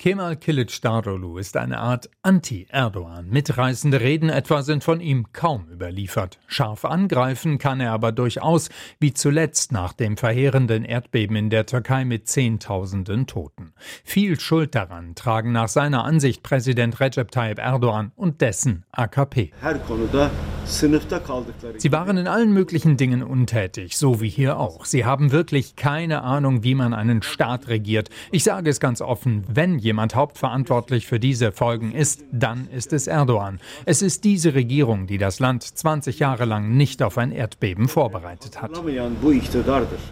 Kemal Kilicdaroglu ist eine Art Anti-Erdogan. Mitreißende Reden etwa sind von ihm kaum überliefert. Scharf angreifen kann er aber durchaus, wie zuletzt nach dem verheerenden Erdbeben in der Türkei mit Zehntausenden Toten. Viel Schuld daran tragen nach seiner Ansicht Präsident Recep Tayyip Erdogan und dessen AKP. Sie waren in allen möglichen Dingen untätig, so wie hier auch. Sie haben wirklich keine Ahnung, wie man einen Staat regiert. Ich sage es ganz offen, wenn jemand hauptverantwortlich für diese Folgen ist, dann ist es Erdogan. Es ist diese Regierung, die das Land 20 Jahre lang nicht auf ein Erdbeben vorbereitet hat.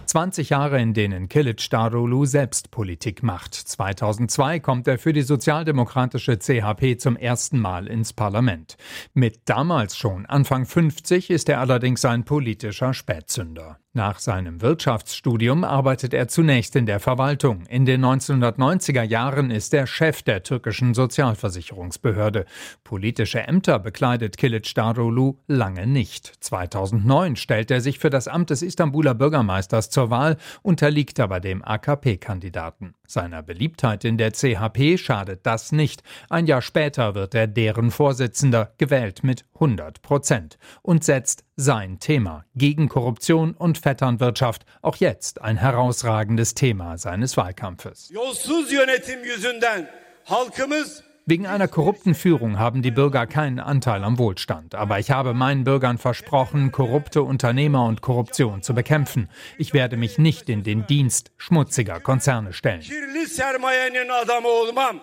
20 Jahre, in denen Kilic Darulu selbst Politik macht. 2002 kommt er für die sozialdemokratische CHP zum ersten Mal ins Parlament. Mit damals schon Anfang 50 ist er allerdings ein politischer Spätzünder. Nach seinem Wirtschaftsstudium arbeitet er zunächst in der Verwaltung. In den 1990er Jahren ist er Chef der türkischen Sozialversicherungsbehörde. Politische Ämter bekleidet Kilic Darulu lange nicht. 2009 stellt er sich für das Amt des Istanbuler Bürgermeisters zur Wahl, unterliegt aber dem AKP-Kandidaten. Seiner Beliebtheit in der CHP schadet das nicht. Ein Jahr später wird er deren Vorsitzender, gewählt mit 100 Prozent und setzt sein Thema gegen Korruption und Vetternwirtschaft, auch jetzt ein herausragendes Thema seines Wahlkampfes. Yolsuz yönetim yüzünden halkımız Wegen einer korrupten Führung haben die Bürger keinen Anteil am Wohlstand. Aber ich habe meinen Bürgern versprochen, korrupte Unternehmer und Korruption zu bekämpfen. Ich werde mich nicht in den Dienst schmutziger Konzerne stellen.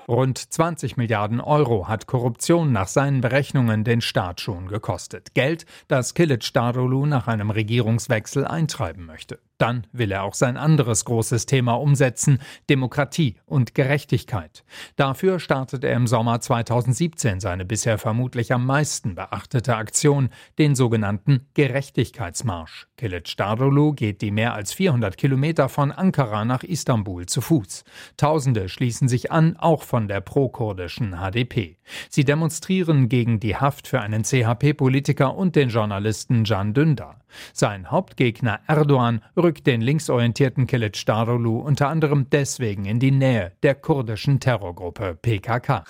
Rund 20 Milliarden Euro hat Korruption nach seinen Berechnungen den Staat schon gekostet. Geld, das Kilic Darulu nach einem Regierungswechsel eintreiben möchte. Dann will er auch sein anderes großes Thema umsetzen, Demokratie und Gerechtigkeit. Dafür startet er im Sommer 2017 seine bisher vermutlich am meisten beachtete Aktion, den sogenannten Gerechtigkeitsmarsch. Kilic Darulu geht die mehr als 400 Kilometer von Ankara nach Istanbul zu Fuß. Tausende schließen sich an, auch von der pro-kurdischen HDP. Sie demonstrieren gegen die Haft für einen CHP-Politiker und den Journalisten Can Dündar. Sein Hauptgegner Erdogan rückt den linksorientierten Kilic Darulu unter anderem deswegen in die Nähe der kurdischen Terrorgruppe PKK.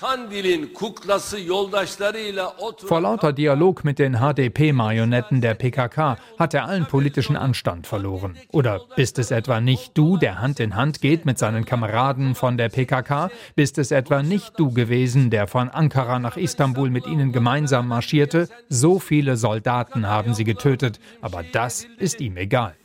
Vor lauter Dialog mit den HDP-Marionetten der PKK hat er allen politischen Anstand verloren. Oder bist es etwa nicht du, der Hand in Hand geht mit seinen Kameraden von der PKK? Bist es etwa nicht du gewesen, der von Ankara nach Istanbul mit ihnen gemeinsam marschierte? So viele Soldaten haben sie getötet, aber das ist ihm egal.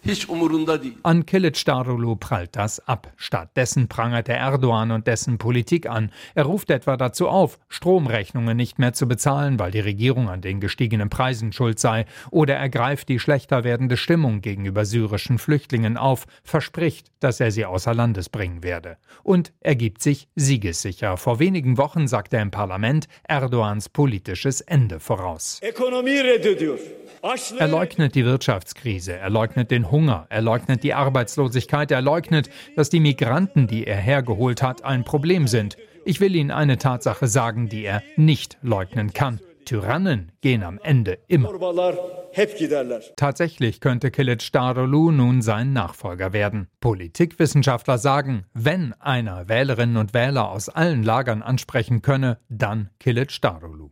An Kilic Darulu prallt das ab. Stattdessen prangert er Erdogan und dessen Politik an. Er ruft etwa dazu auf, Stromrechnungen nicht mehr zu bezahlen, weil die Regierung an den gestiegenen Preisen schuld sei. Oder er greift die schlechter werdende Stimmung gegenüber syrischen Flüchtlingen auf, verspricht, dass er sie außer Landes bringen werde. Und er gibt sich siegessicher. Vor wenigen Wochen sagt er im Parlament Erdogans politisches Ende voraus. Er leugnet die Wirtschaftskrise, er leugnet den Hunger, er leugnet die Arbeitslosigkeit, er leugnet, dass die Migranten, die er hergeholt hat, ein Problem sind. Ich will Ihnen eine Tatsache sagen, die er nicht leugnen kann. Tyrannen gehen am Ende immer. Tatsächlich könnte Kilic Darulu nun sein Nachfolger werden. Politikwissenschaftler sagen, wenn einer Wählerinnen und Wähler aus allen Lagern ansprechen könne, dann Kilic Darulu.